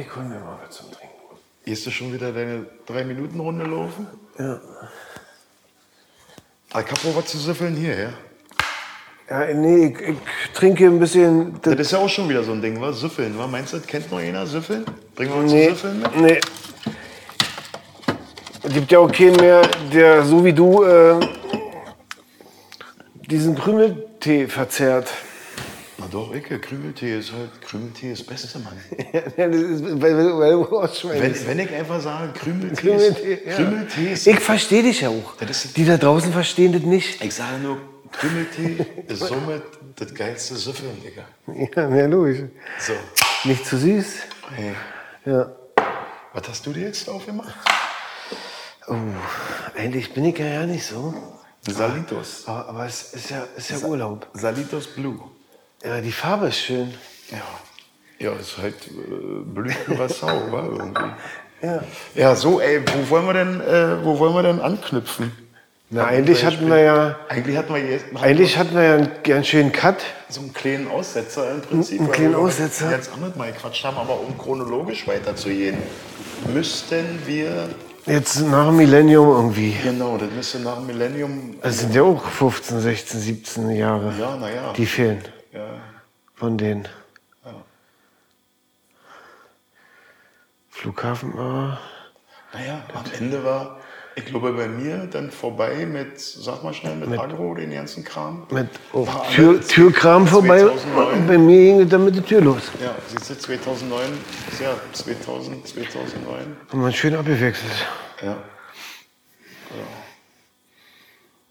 Ich hol mir mal was zum Trinken. Gehst du schon wieder deine Drei-Minuten-Runde laufen? Ja. Ah, Ich hab auch was zu süffeln hier, ja? Ja, nee, ich, ich trinke ein bisschen. Das ist ja auch schon wieder so ein Ding, was? Süffeln, was? Meinst du, das kennt noch einer? Süffeln? Bringen wir uns Nee, zu Süffeln mit? nee. Es gibt ja auch keinen mehr, der so wie du äh, diesen Krümeltee verzehrt. Doch, Ecke, Krümeltee ist halt, Krümeltee ist das Beste, Mann. Das ist, weil, weil, du. Wenn, wenn ich einfach sage, Krümeltee, Krümeltee, ist, ja. Krümeltee ist, Ich verstehe dich ja auch. Ist- Die da draußen verstehen das nicht. ich sage nur, Krümeltee ist somit das geilste Süffeln, Digga. Ja, ja, logisch. So, Nicht zu süß. hey, Ja. was hast du dir jetzt aufgemacht? Oh, eigentlich bin ich ja, ja nicht so. Salitos. Aber, aber es ist ja, ist ja Urlaub. Salitos Blue. Ja, die Farbe ist schön. Ja. Ja, ist halt äh, blüht Curaçao, wa, irgendwie. Ja. Ja, so, ey, wo wollen wir denn, äh, wo wollen wir denn anknüpfen? Na, eigentlich hatten wir ja, Eigentlich hatten wir jetzt eigentlich hatten wir ja einen ganz schönen Cut. so einen kleinen Aussetzer im Prinzip. Einen kleinen wir Aussetzer. Jetzt auch nicht mal gequatscht haben, aber um chronologisch weiterzugehen, müssten wir, Jetzt nach dem Millennium irgendwie. genau, das müsste nach dem Millennium, Es sind ja auch 15, 16, 17 Jahre. ja, naja, Die fehlen ja, von denen. Ja. Flughafen war. naja, am Ende war, ich glaube, bei mir dann vorbei mit, sag mal schnell, mit, Agro, den ganzen Kram. Mit oh, Tür, Türkram vorbei. 2009. Und bei mir ging dann mit der Tür los. Ja, siehst du, 2009, ist ja 2000, 2009. Haben wir schön abgewechselt. Ja.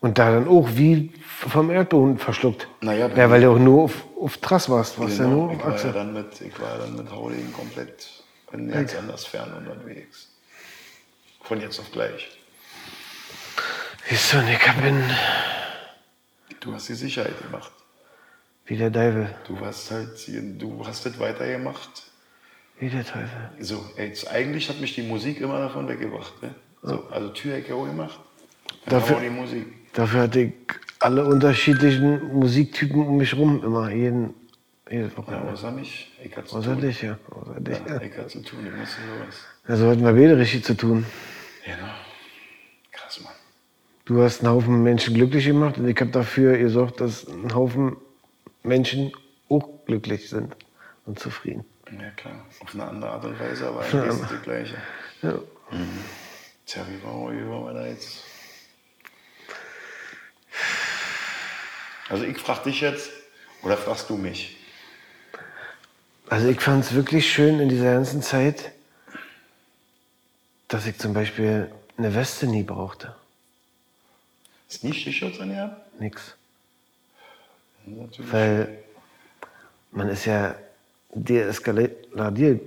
Und da dann auch wie vom Erdboden verschluckt. Naja, ja, weil du auch nur auf, auf Trass warst. Warst ja Genau, nur ich, war ja dann mit, ich war dann mit Howling komplett ganz anders fern unterwegs. Von jetzt auf gleich. Du, und ich bin Du hast die Sicherheit gemacht. wie der Teufel. Du hast halt, du hast das weitergemacht. Wie der Teufel. So, jetzt, eigentlich hat mich die Musik immer davon weggebracht. Ne? So, also Türecke auch gemacht. Dafür- die Musik. Dafür hatte ich alle unterschiedlichen Musiktypen um mich rum immer. Jeden, jedes Ja, Wochenende. außer mich. Ich hatte zu Außer tun. dich, ja. Außer dich. Ja, ich hatte zu tun, ich musste sowas. Also hatten wir beide richtig zu tun. Genau. Krass, Mann. Du hast einen Haufen Menschen glücklich gemacht und ich habe dafür gesorgt, dass ein Haufen Menschen auch glücklich sind und zufrieden. Ja, klar. Auf eine andere Art und Weise, aber eigentlich ist das Gleiche. Ja. Tja, wie war, wie war wir da jetzt? Also ich frage dich jetzt, oder fragst du mich? Also ich fand es wirklich schön in dieser ganzen Zeit, dass ich zum Beispiel eine Weste nie brauchte. Ist nie Stichschutz an dir? Nix. Natürlich. Weil man ist ja deeskaliert, de,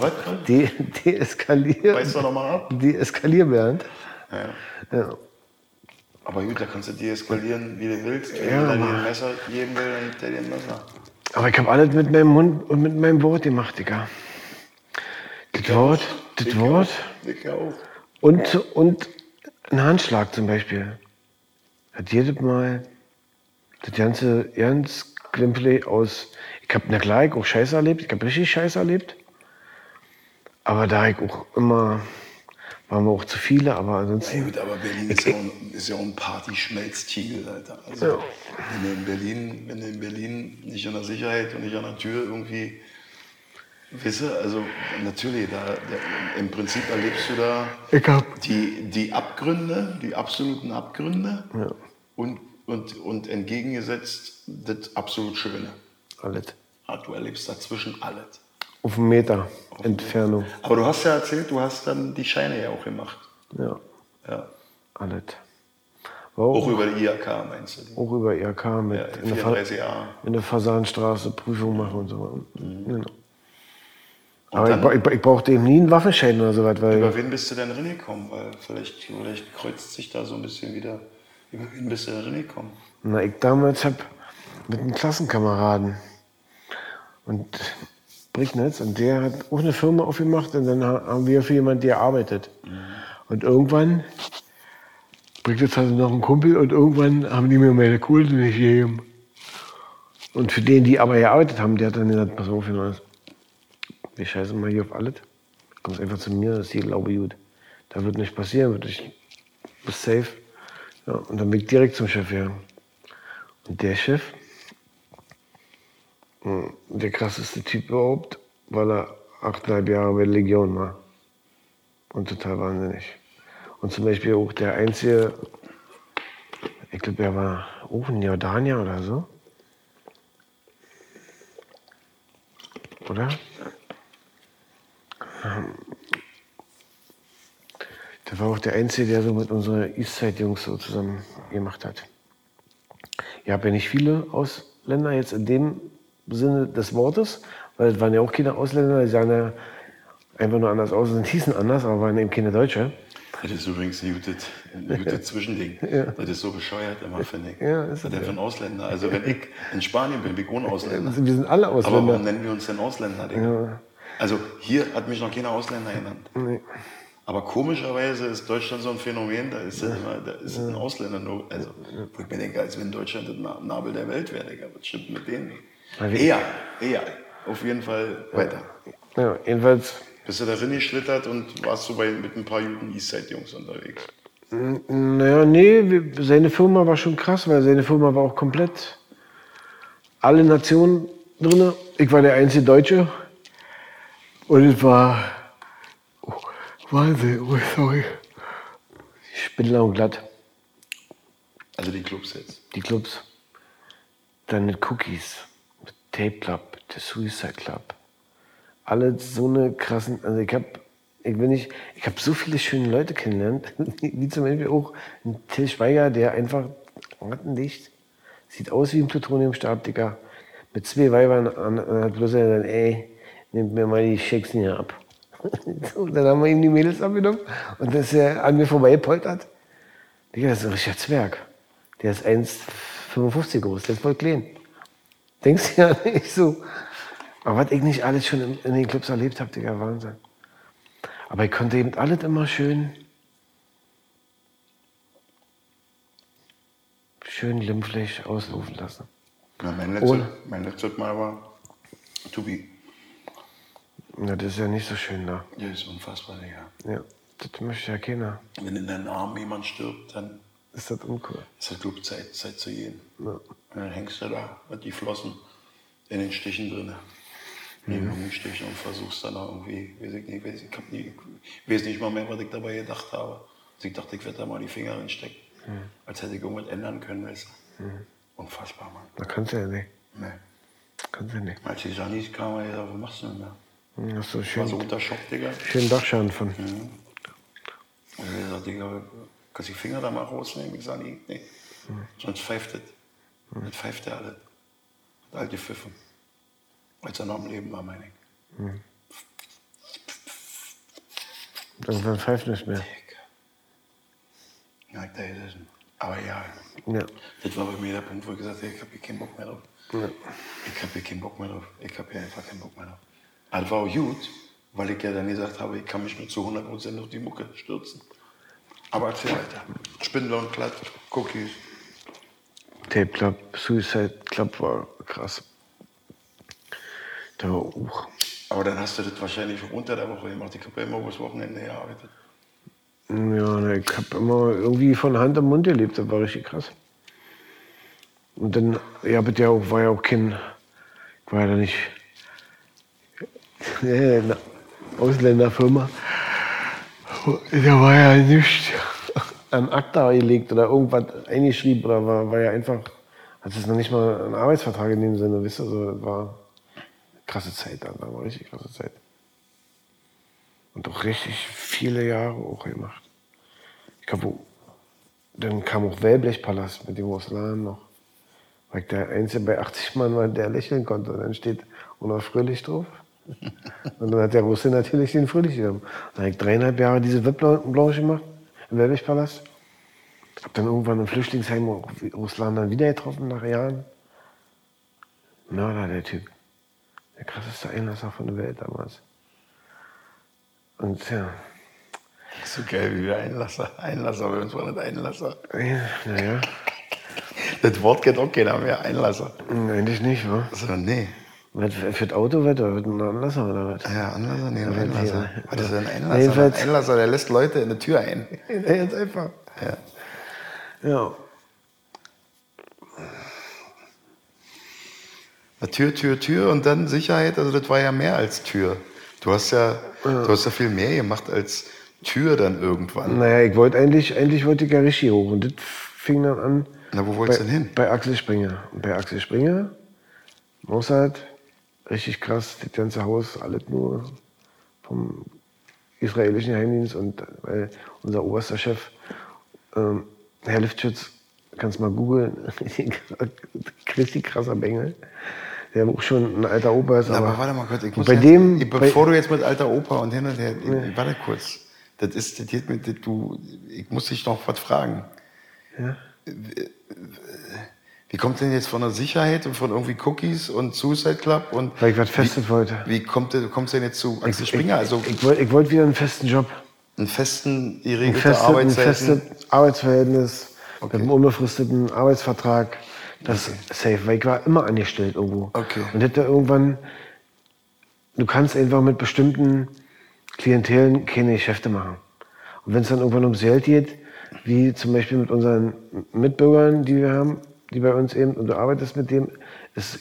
Was? de, deeskaliert, Weißt du nochmal ab? deeskalierbernd. Ja. Ja. Aber gut, da kannst du deeskalieren, wie du willst. Wenn Ja, dir aber- ein Messer geben will, dann gibt er dir ein Messer. Aber ich habe alles mit meinem Mund und mit meinem Wort gemacht, Digga. Das Wort, das Ich Wort auch. Ich auch. und, und ein Handschlag zum Beispiel. Hat jedes Mal das ganze ganz Glimpfle aus. Ich habe, na klar, ich auch Scheiße erlebt, ich habe richtig Scheiße erlebt. Aber da ich auch immer, waren wir auch zu viele, aber Ja, ansonsten. gut, aber Berlin ist ja, auch, ein- ist ja auch ein Partyschmelztiegel, Alter. Also, wenn, du in Berlin, wenn du in Berlin nicht an der Sicherheit und nicht an der Tür irgendwie, wisse, also natürlich, da, da, im Prinzip erlebst du da die, die Abgründe, die absoluten Abgründe Ja. und, und, und entgegengesetzt das absolut Schöne. Alles. Ah, Du erlebst dazwischen alles. Auf einen Meter Entfernung. Aber du hast ja erzählt, du hast dann die Scheine ja auch gemacht. Ja, Ja. alles. Auch auch, über die IHK meinst du? auch über IRK mit Ja, in, der Fa 34a. in der Fasanstraße Prüfung machen und so. Genau. Und Aber ich, ich, ich brauchte eben nie einen Waffenschein oder so was, weil über wen bist du denn reingekommen? Weil vielleicht, vielleicht kreuzt sich da so ein bisschen wieder. Über wen bist du denn reingekommen? na, ich damals hab mit einem Klassenkameraden und Brignitz und der hat auch eine Firma aufgemacht und dann ha- haben wir für jemanden gearbeitet. Und irgendwann, Brignitz hatte noch einen Kumpel und irgendwann haben die mir meine Kohle nicht gegeben. Und für den, die aber gearbeitet haben, der hat dann gesagt, pass auf, wir scheißen mal hier auf alles. Kommst einfach zu mir, das ist hier glaube gut. Da wird nichts passieren, wird nicht, bist safe. Ja, und dann bin ich direkt zum Chef gegangen. Und der Chef, der krasseste Typ überhaupt, weil er achteinhalb Jahre bei der Legion war. Und total wahnsinnig. Und zum Beispiel auch der einzige, ich glaube, er war auch in Jordanier oder so. Oder? Ähm, Der war auch der Einzige, der so mit unseren Eastside-Jungs so zusammen gemacht hat. Ihr habt ja nicht viele Ausländer jetzt in dem Sinne des Wortes, weil es waren ja auch keine Ausländer, die sahen ja einfach nur anders aus und hießen anders, aber waren eben keine Deutsche. Das ist übrigens ein gutes, ein gutes Zwischending. Das ist so bescheuert immer, finde ich. Ja, ist es der für ein Ausländer? Also wenn ich in Spanien bin, bin ich ohne Ausländer. Wir sind alle Aber Ausländer. warum nennen wir uns denn Ausländer, Digga? Also hier hat mich noch keiner Ausländer genannt. Nee. Aber komischerweise ist Deutschland so ein Phänomen, da ist, das immer, da ist ein Ausländer nur, also wo ich mir denke, als wenn Deutschland das Na- Nabel der Welt wäre, Digga. Was stimmt mit denen nicht? Eher, eher. Auf jeden Fall weiter. Ja, jedenfalls, Bist du da geschlittert und warst du bei, mit ein paar Juden Eastside-Jungs unterwegs? naja, nee, seine Firma war schon krass, weil seine Firma war auch komplett alle Nationen drin. Ich war der einzige Deutsche. Und es war oh, Wahnsinn, oh, sorry. Spindler und glatt, Also die Clubs jetzt. die Clubs. Dann mit Cookies, Tape Club, der Suicide Club. Alle so eine krassen, also ich habe ich bin ich habe so viele schöne Leute kennengelernt, wie zum Beispiel auch Till Schweiger, der einfach Rattenlicht, sieht aus wie ein Plutoniumstab, mit zwei Weibern an, an bloß gesagt, ey, nehmt mir mal die Shakes hier ab. So, dann haben wir ihm die Mädels abgenommen und dann ist er an mir vorbeigepoltert. Digga, das ist ein richtiger Zwerg. Der ist 1,55 groß, der ist voll klein. Denkst du ja nicht so. Aber was ich nicht alles schon in, den Clubs erlebt habe, Digga, Wahnsinn. Aber ich konnte eben alles immer schön, schön glimpflich auslaufen lassen. Ja, mein, letztes, Ohne- mein letztes Mal war Tubi. Ja, das ist ja nicht so schön da. Ja, ist unfassbar, Digga. Ja, das möchte ja keiner. Wenn in deinem Arm jemand stirbt, dann Ist das uncool. ist das Club Zeit, Zeit zu gehen. Ja. Und dann hängst du da mit die Flossen in den Stichen drin. Neben den Stichen und versuchst dann irgendwie, weiß ich nicht, weiß, ich, hab nie, weiß nicht mal mehr, was ich dabei gedacht habe. Also ich dachte, ich werde da mal die Finger reinstecken. Als hätte ich irgendwas ändern können, weißt du. Unfassbar, Mann. Da kannst du ja nicht. Nee. Kannst du nicht. Als die Janis kam, habe ich gesagt, was machst du denn da? Hm, Hast du Ich war so schön, unter Schock, Digga. schönen Dachschaden von. Und ich gesagt, Digga, kannst du die Finger da mal rausnehmen? Ich sage, nee, nee. Sonst pfeift es. Das pfeift er alle. Hat alte Pfiffen. Als er noch am Leben war, meine ich. Irgendwann pfeift nicht mehr. Ja, ich da gesessen. Aber ja, Ja. das war bei mir der Punkt, wo ich gesagt habe, ich habe hier keinen Bock mehr drauf. Ja. Ich habe hier keinen Bock mehr drauf. Ich habe hier einfach keinen Bock mehr drauf. Aber das war auch gut, weil ich ja dann gesagt habe, ich kann mich nur zu 100% auf die Mucke stürzen. Aber erzähl weiter. Spindler und Glatt, Cookies. Tape Club, Suicide Club war krass. Da war auch. Aber dann hast du das wahrscheinlich unter der Woche gemacht. Ich habe ja immer übers Wochenende gearbeitet. Ja, ne, ich habe immer irgendwie von Hand im Mund gelebt, das war richtig krass. Und dann, ja, bitte ja auch, war ja auch kein, ich war ja nicht Ausländerfirma. Da war ja nichts an Akta gelegt oder irgendwas eingeschrieben oder war, war ja einfach, hat es noch nicht mal einen Arbeitsvertrag in dem Sinne, wisst ihr, so, das war eine krasse Zeit dann, war richtig krasse Zeit. Und auch richtig viele Jahre auch gemacht. Ich glaube, dann kam auch Wellblechpalast mit dem Russland noch. Weil ich der Einzige bei 80 Mann war, der lächeln konnte. Und dann steht Olaf Fröhlich drauf. Und dann hat der Russe natürlich den Fröhlich genommen. Dann habe ich dreieinhalb Jahre diese Webblanche gemacht im Wellblechpalast. Hab dann irgendwann im Flüchtlingsheim Russland dann wieder getroffen nach Jahren. Mörder, der Typ. Der krasseste Einlasser von der Welt damals. Und ja, So geil wie wir Einlasser. Einlasser, bei uns war das Einlasser. ja, naja, Das Wort kennt auch keiner mehr, Einlasser. eigentlich nicht, wa? So, nee. Was, für das Auto wird oder ein Anlasser oder was? Ja, Anlasser, nee, ein Ja, Einlasser. ja. Was ist denn ein Einlasser? Jedenfalls- Ein Einlasser, der lässt Leute in die Tür ein. Ganz einfach. Ja. Ja. Tür, Tür, Tür und dann Sicherheit, also das war ja mehr als Tür. Du hast ja, du hast ja viel mehr gemacht als Tür dann irgendwann. Naja, ich wollte eigentlich, eigentlich wollte ich ja richtig hoch. Und das fing dann an. Na, wo wolltest du denn hin? Bei Axel Springer. Und bei Axel Springer, Mossad, richtig krass, das ganze Haus, alles nur vom israelischen Geheimdienst und weil unser oberster Chef, ähm, Herr Liftschütz, kannst mal googeln, richtig krasser Bengel, der auch schon ein alter Opa ist. Na, aber aber warte mal kurz, ich muss bei jetzt, dem, ich, bei- bevor du jetzt mit alter Opa und hin und her, ich, warte kurz. Das ist, das mit, das, du, ich muss dich noch was fragen. Wie kommt denn jetzt von der Sicherheit und von irgendwie Cookies und Suicide Club und weil ich was Festes wie, wollte. wie kommt du kommst denn jetzt zu Axel Springer? Also ich, ich wollte ich wollte wieder einen festen Job. einen festen, Ein geregelte festes, ein Arbeitszeiten. festes Arbeitsverhältnis Okay. mit einem unbefristeten Arbeitsvertrag. Das ist safe, weil ich war immer angestellt irgendwo. Okay. Und hätte irgendwann, du kannst einfach mit bestimmten Klientelen keine Geschäfte machen. Und wenn es dann irgendwann ums Geld geht, wie zum Beispiel mit unseren Mitbürgern, die wir haben, die bei uns eben, und du arbeitest mit dem, es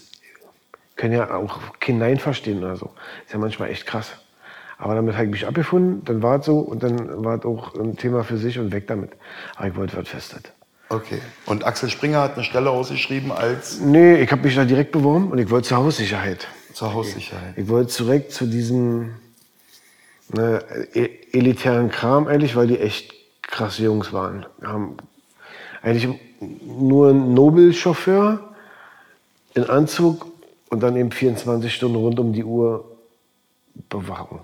können ja auch kein Nein verstehen oder so. Ist ja manchmal echt krass. Aber damit habe ich mich abgefunden, dann war es so und dann war es auch ein Thema für sich und weg damit. Aber ich wollte was Festes. Okay. Und Axel Springer hat eine Stelle ausgeschrieben als Nee, ich habe mich da direkt beworben und ich wollte zur Haussicherheit. zur Haussicherheit. Ich wollte zurück zu diesem ne, e- elitären Kram eigentlich, weil die echt krasse Jungs waren. Haben eigentlich nur einen Nobelchauffeur in Anzug und dann eben 24 Stunden rund um die Uhr Bewachung.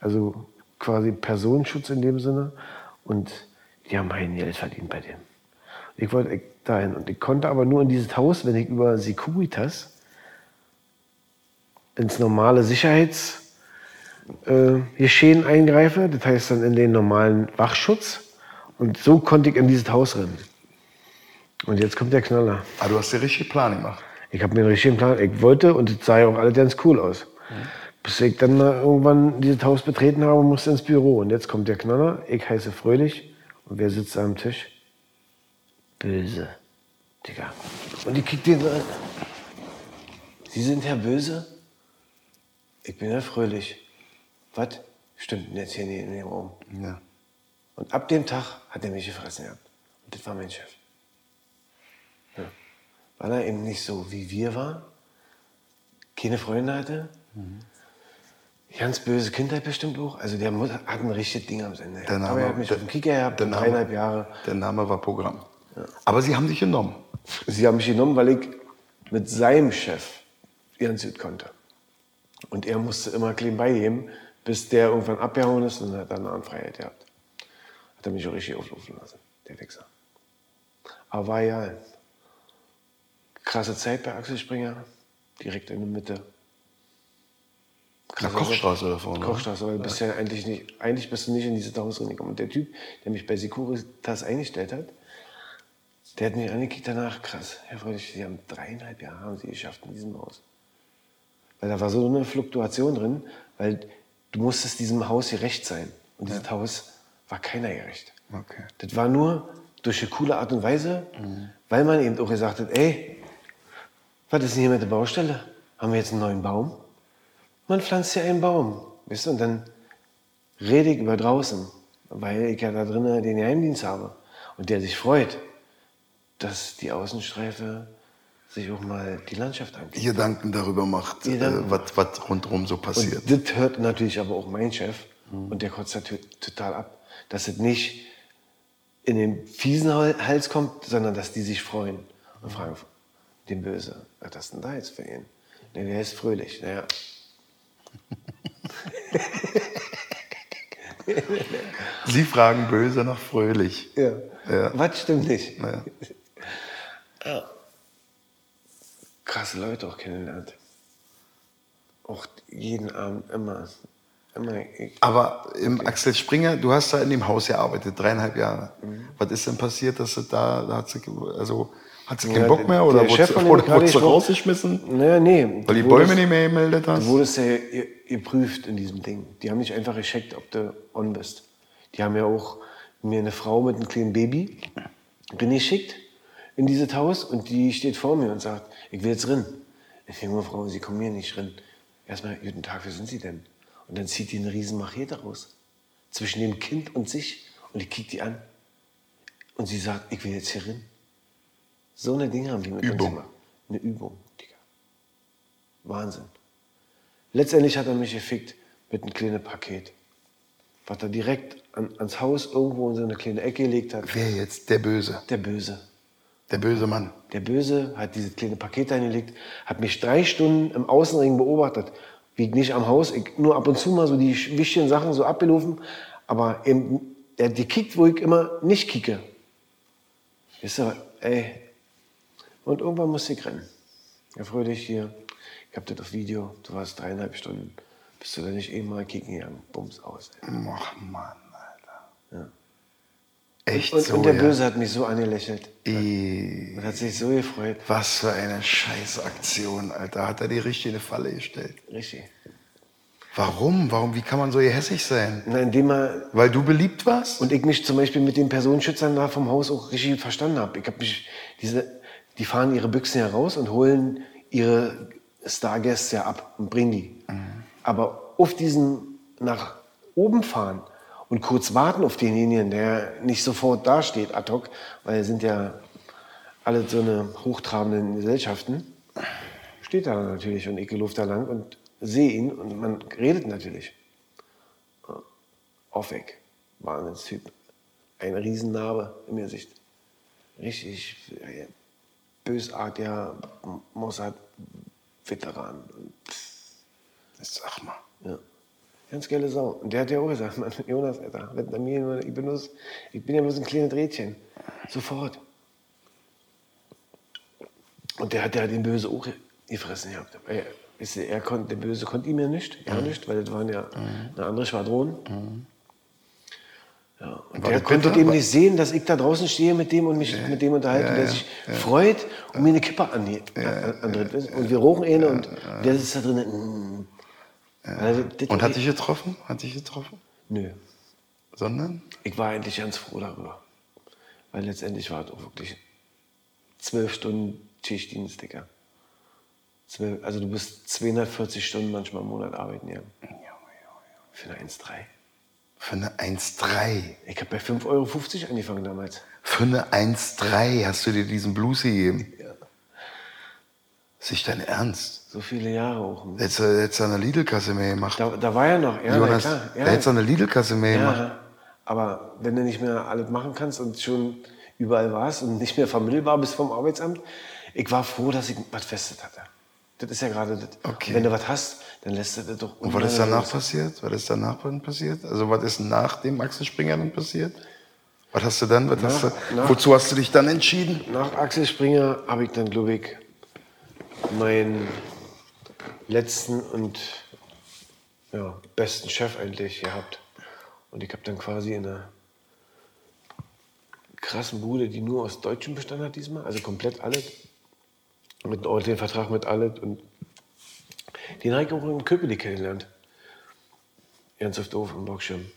Also quasi Personenschutz in dem Sinne. Und die haben mein Geld verdient bei dem. Ich wollte dahin. Und ich konnte aber nur in dieses Haus, wenn ich über Securitas ins normale Sicherheitsgeschehen äh, eingreife. Das heißt dann in den normalen Wachschutz. Und so konnte ich in dieses Haus rennen. Und jetzt kommt der Knaller. Ah, du hast den richtigen Plan gemacht. Ich habe mir einen richtigen Plan. Ich wollte, und es sah ja auch alles ganz cool aus. Bis ich dann irgendwann dieses Haus betreten habe, musste ins Büro. Und jetzt kommt der Knaller. Ich heiße Fröhlich. Und wer sitzt da am Tisch? Böse. Digga. Und ich kick den so an. Sie sind Herr Böse? Ich bin Herr Fröhlich. Was? Stimmt jetzt hier nicht in dem Raum? Ja. Und ab dem Tag hat er mich gefressen gehabt. Und das war mein Chef. Ja. Weil er eben nicht so wie wir war, keine Freunde hatte, ganz böse Kindheit bestimmt auch. Also der muss, hat ein richtiges Ding am Ende. Der Name- Aber er hat mich der- auf den Kicker gehabt, der Name- dreieinhalb Jahre. Der Name war Programm. Aber sie haben dich genommen. Sie haben mich genommen, weil ich mit seinem Chef ihren Süd konnte. Und er musste immer clean beigeben, bis der irgendwann abgehauen ist und hat dann eine Freiheit gehabt. Hat er mich auch richtig auflaufen lassen, der Wichser. Aber war ja krasse Zeit bei Axel Springer, direkt in der Mitte. Na, Krasser Kochstraße da vorne. Kochstraße, weil du bist ja eigentlich nicht, eigentlich bist du nicht in dieses Haus reingekommen. Und der Typ, der mich bei Securitas eingestellt hat, der hat mich angekickt danach, krass, Herr Fröhlich, Sie haben dreieinhalb Jahre haben Sie geschafft in diesem Haus. Weil da war so eine Fluktuation drin, weil du musstest diesem Haus gerecht sein. Und dieses Haus war keiner gerecht. Okay. Das war nur durch eine coole Art und Weise, weil man eben auch gesagt hat, ey, was ist denn hier mit der Baustelle? Haben wir jetzt einen neuen Baum? Man pflanzt ja einen Baum, weißt du, und dann rede ich über draußen, weil ich ja da drinnen den Geheimdienst habe und der sich freut, dass die Außenstreife sich auch mal die Landschaft anguckt. Gedanken darüber macht, äh, was, was rundherum so passiert. Und das hört natürlich aber auch mein Chef und der kotzt t- total ab, dass es nicht in den fiesen Hal- Hals kommt, sondern dass die sich freuen und fragen, den Böse, was ist denn da jetzt für ihn? Nee, der ist fröhlich, naja. Sie fragen böse nach fröhlich. Ja. Ja. Was stimmt nicht? Ja. Krasse Leute auch kennengelernt. Auch jeden Abend immer. immer Aber im Axel Springer, du hast da in dem Haus gearbeitet, dreieinhalb Jahre. Was ist denn passiert, dass du da, da hat sie, also Hat sie keinen Bock mehr oder der Chef wurde, von dem wurde, gerade wurde sie rausgeschmissen? Naja, nee. Weil die Du Bäume wurdest- nicht mehr gemeldet Du hast? wurdest ja ge- geprüft in diesem Ding. Die haben nicht einfach gecheckt, ob du on bist. Die haben ja auch mir eine Frau mit einem kleinen Baby geschickt in dieses Haus und die steht vor mir und sagt, ich will jetzt rein. Ich denke, Frau, Sie kommen hier nicht rein. Erstmal, guten Tag, wer sind Sie denn? Und dann zieht die eine riesen Machete raus. Zwischen dem Kind und sich. Und ich kick die an. Und sie sagt, ich will jetzt hier rein. So eine Dinge haben die mit uns Übung. gemacht. Eine Übung, Digga. Wahnsinn. Letztendlich hat er mich gefickt mit einem kleinen Paket. Was er direkt an, ans Haus irgendwo in so eine kleine Ecke gelegt hat. Wer jetzt? Der Böse. Der Böse. Der böse Mann. Der Böse hat dieses kleine Paket eingelegt, hat mich drei Stunden im Außenring beobachtet. Wie ich nicht am Haus, ich nur ab und zu mal so die wichtigen Sachen so abgelaufen. Aber eben, der hat gekickt, wo ich immer nicht kicke. Wisst ihr, ey. Und irgendwann musste ich rennen. Ja, freu dich hier. Ich hab das auf Video. Du warst dreieinhalb Stunden. Bist du da nicht eben mal kicken gegangen? Bums aus. Ey. Ach Mann, Alter. Ja. Echt Und, so, und der ja? Böse hat mich so angelächelt. Ih, Und hat sich so gefreut. Was für eine Scheißaktion, Alter. Hat er die richtig in eine Falle gestellt. Richtig. Warum? Warum? Wie kann man so hässlich sein? Na, indem er Weil du beliebt warst? Und ich mich zum Beispiel mit den Personenschützern da vom Haus auch richtig verstanden habe. Ich habe mich, diese, die fahren ihre Büchsen heraus und holen ihre Stargäste ja ab und bringen die. Aber auf diesen nach oben fahren und kurz warten auf denjenigen, der nicht sofort dasteht ad hoc, weil es sind ja alle so eine hochtrabenden Gesellschaften, steht da natürlich und ich laufe da lang und sehe ihn und man redet natürlich. Auf weg. Wahnsinnstyp. Ein Riesennarbe im Gesicht. Richtig äh, bösartiger Mossad-Veteran. Sag mal. Ja. Ganz geile Sau. Und der hat ja auch gesagt, Mann, Jonas, Alter, wenn mir ich, bin bloß, ich bin ja bloß ein kleines Rädchen. Sofort. Und der hat ja den Böse auch gefressen gehabt. Er, er konnte, der Böse konnte ihm ja nicht, gar nicht, weil das waren ja eine andere Schwadron. Ja, und der konnte eben nicht sehen, dass ich da draußen stehe mit dem und mich mit dem unterhalte, Ja, der ja, sich ja. freut und mir eine Kippe an, an, andreht. ihr? Und wir rauchen eine und der sitzt da drin. Also, Und hat dich getroffen? Hat dich getroffen? Nö. Sondern? Ich war eigentlich ganz froh darüber. Weil letztendlich war es auch wirklich zwölf Stunden Schichtdienst, Digga. Also du bist 240 Stunden manchmal im Monat arbeiten, ja. Für eine 1,3. Für eine 1,3. Ich habe bei 5,50 Euro angefangen damals. Für eine 1,3 hast du dir diesen Blues gegeben. Ja. Ist nicht dein Ernst? So viele Jahre auch. Du hättest du eine Lidl-Kasse mehr gemacht. Da, da war ja noch, ja, Jonas, na klar. da Ja, hättest du eine Lidl-Kasse mehr gemacht. ja. Aber wenn du nicht mehr alles machen kannst und schon überall warst und nicht mehr vermittelbar bist vom Arbeitsamt, ich war froh, dass ich was Festes hatte. Das ist ja gerade das. Okay. Wenn du was hast, dann lässt du das doch Und was ist danach los. passiert? Was ist danach passiert? Also was ist nach dem Axel Springer dann passiert? Was hast du dann? Was hast Nach- du, nach- wozu hast du dich dann entschieden? Nach Axel Springer habe ich dann, glaube ich, meinen letzten und ja, besten Chef eigentlich gehabt. Und ich habe dann quasi in einer krassen Bude, die nur aus Deutschen bestanden hat diesmal, also komplett alles, mit einem ordentlichen Vertrag mit alles und den habe ich auch in Köpenick kennengelernt. Ernsthaft doof im Blockschirm.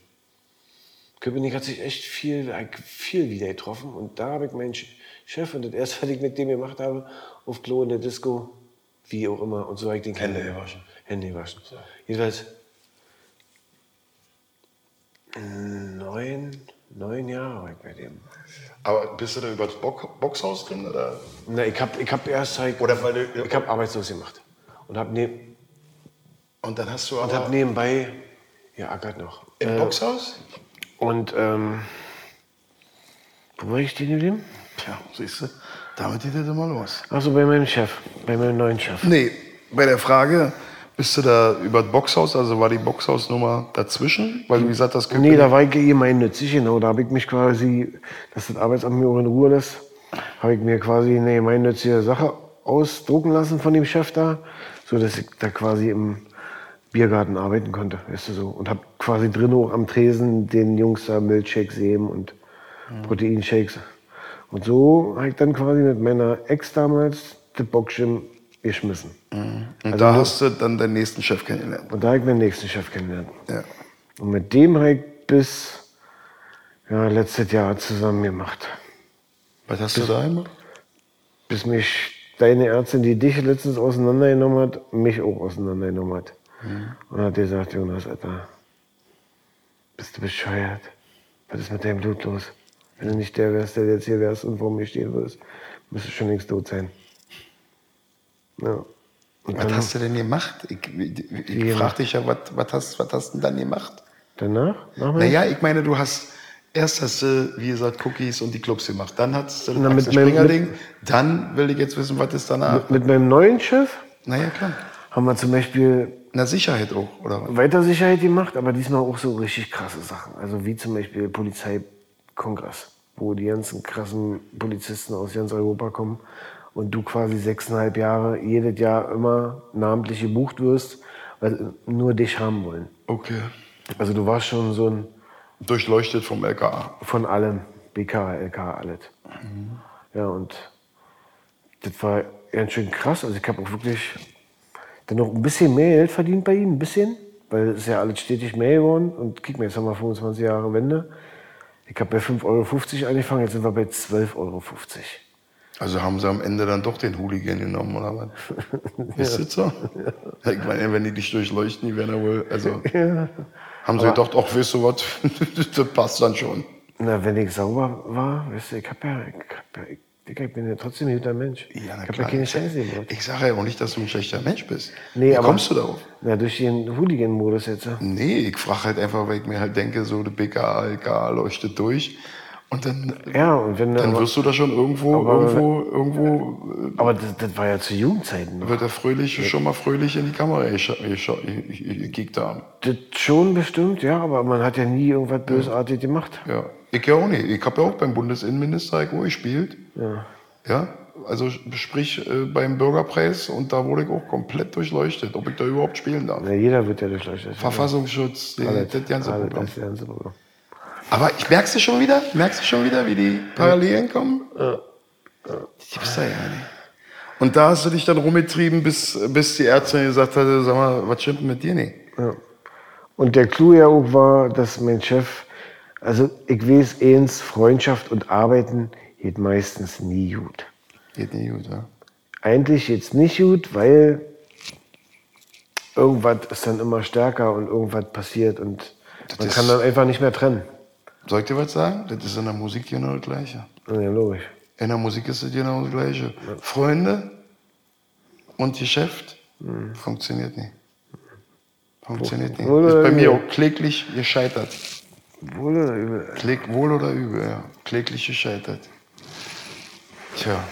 Köpenick hat sich echt viel, viel wieder getroffen und da habe ich meinen Ch- Chef und das erste, was ich mit dem gemacht habe, auf Klo in der Disco, wie auch immer, und so habe ich den Hände gewaschen. Hände gewaschen. Jedenfalls neun, neun Jahre war ich bei dem. Aber bist du da über das Bock Boxhaus drin? Oder? Na, ich habe ich hab erst halt, Oder weil du- ich hab arbeitslos gemacht und habe ne, Und dann hast du und aber hab nebenbei geackert noch. im Äh, Boxhaus? Und ähm, wo war ich stehen geblieben? Tja, siehst du, damit geht das immer los. Achso, bei meinem Chef, bei meinem neuen Chef. Nee, bei der Frage, bist du da über das Boxhaus, also war die Boxhausnummer dazwischen? Weil du gesagt hast, Nee, da war ich gemeinnützig, genau. Da habe ich mich quasi, dass das Arbeitsamt mir auch in Ruhe lässt, habe ich mir quasi eine gemeinnützige Sache ausdrucken lassen von dem Chef da, so dass ich da quasi im Biergarten arbeiten konnte, weißt du so. Und habe quasi drin auch am Tresen den Jungs da Milchshakes geben und Proteinshakes. Und so habe ich dann quasi mit meiner Ex damals das Boxgym geschmissen. Und da hast du dann deinen nächsten Chef kennengelernt. Und da habe ich meinen nächsten Chef kennengelernt. Ja. Und mit dem habe ich bis ja, letztes Jahr zusammen gemacht. Was hast du da gemacht? Bis mich deine Ärztin, die dich letztens auseinandergenommen hat, mich auch auseinandergenommen hat. Und hat gesagt, Jonas, Alter, bist du bescheuert? Was ist mit deinem Blut los? Wenn du nicht der wärst, der jetzt hier wärst und vor mir stehen würdest, müsstest du schon längst tot sein. Ja. Und Was dann, hast du denn gemacht? Ich, ich, ich gemacht? frag dich ja, was, was, hast, was hast du denn dann gemacht? danach? Naja, ich meine, du hast erst hast du, wie gesagt, Cookies und die Clubs gemacht. Dann hast du das mit Springer-Ding. Dann will ich jetzt wissen, was ist danach. Mit meinem neuen Chef Naja, klar. haben wir zum Beispiel Na, Sicherheit auch, oder was? weiter Sicherheit gemacht, aber diesmal auch so richtig krasse Sachen. Also wie zum Beispiel Polizeikongress, wo die ganzen krassen Polizisten aus ganz Europa kommen und du quasi sechseinhalb Jahre jedes Jahr immer namentlich gebucht wirst, weil nur dich haben wollen. Okay. Also du warst schon so ein Durchleuchtet vom LKA. von allem, BK, LK, alles. Ja, und das war ganz schön krass. Also ich habe auch wirklich noch ein bisschen mehr Geld verdient bei ihm, ein bisschen, weil es ist ja alles stetig mehr geworden. Und guck mal, jetzt haben wir 25 Jahre Wende. Ich habe bei 5,50 Euro angefangen, jetzt sind wir bei 12,50 Euro. Also haben sie am Ende dann doch den Hooligan genommen, oder was? Ist das so? Ich meine, wenn die dich durchleuchten, die werden ja wohl, also haben sie gedacht, ach, weißt du was, das passt dann schon. Na, wenn ich sauber war, weißt du, ich habe ja, ich, hab ja ich, Digga, ich bin ja trotzdem ein guter Mensch. Ja, na ich habe ja keine Scheiße gemacht. Ich sage ja auch nicht, dass du ein schlechter Mensch bist. Nee, Wie aber- kommst du darauf? Na, durch den Hooligan-Modus jetzt. ja. Nee, ich frage halt einfach, weil ich mir halt denke, so der BKA, LKA leuchtet durch. Und dann, Ja, und wenn dann aber, wirst du da schon irgendwo, aber- irgendwo, irgendwo aber das, das war ja zu Jugendzeiten. noch. äh, wird der Fröhliche schon mal fröhlich in die Kamera gekickt haben. Das schon bestimmt, ja, aber man hat ja nie irgendwas bösartig gemacht. Ja, ich ja auch nicht. Ich habe ja auch beim Bundesinnenminister ich auch gespielt. Ja. Ja, also sprich äh, beim Bürgerpreis und da wurde ich auch komplett durchleuchtet, ob ich da überhaupt spielen darf. Na, jeder wird ja durchleuchtet. Verfassungsschutz, die, Alles, das ganze alles, Programm. das ganze Programm. Aber ich merkst du schon wieder? Merkst du schon wieder, wie die Parallelen kommen? Ja. Das gibt's da ja nicht. Und da hast du dich dann rumgetrieben, bis, bis die Ärztin gesagt hatte, sag mal, was stimmt mit dir nicht? Ja. Und der Clou ja auch war, dass mein Chef, also ich weiß eins, Freundschaft und Arbeiten geht meistens nie gut. Geht nicht gut, ja? Eigentlich jetzt nicht gut, weil irgendwas ist dann immer stärker und irgendwas passiert und man ist- kann dann einfach nicht mehr trennen. Soll ich dir was sagen? Das ist in der Musik genau das Gleiche. Ja, logisch. In der Musik ist es genau das Gleiche. Freunde und Geschäft funktioniert nicht. Funktioniert nicht. Ist bei mir auch kläglich gescheitert. Wohl oder übel? Kläg, wohl oder übel, ja. Kläglich gescheitert. Tja.